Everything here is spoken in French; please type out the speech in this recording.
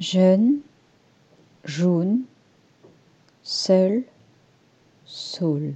jeune, jaune, seul, saule.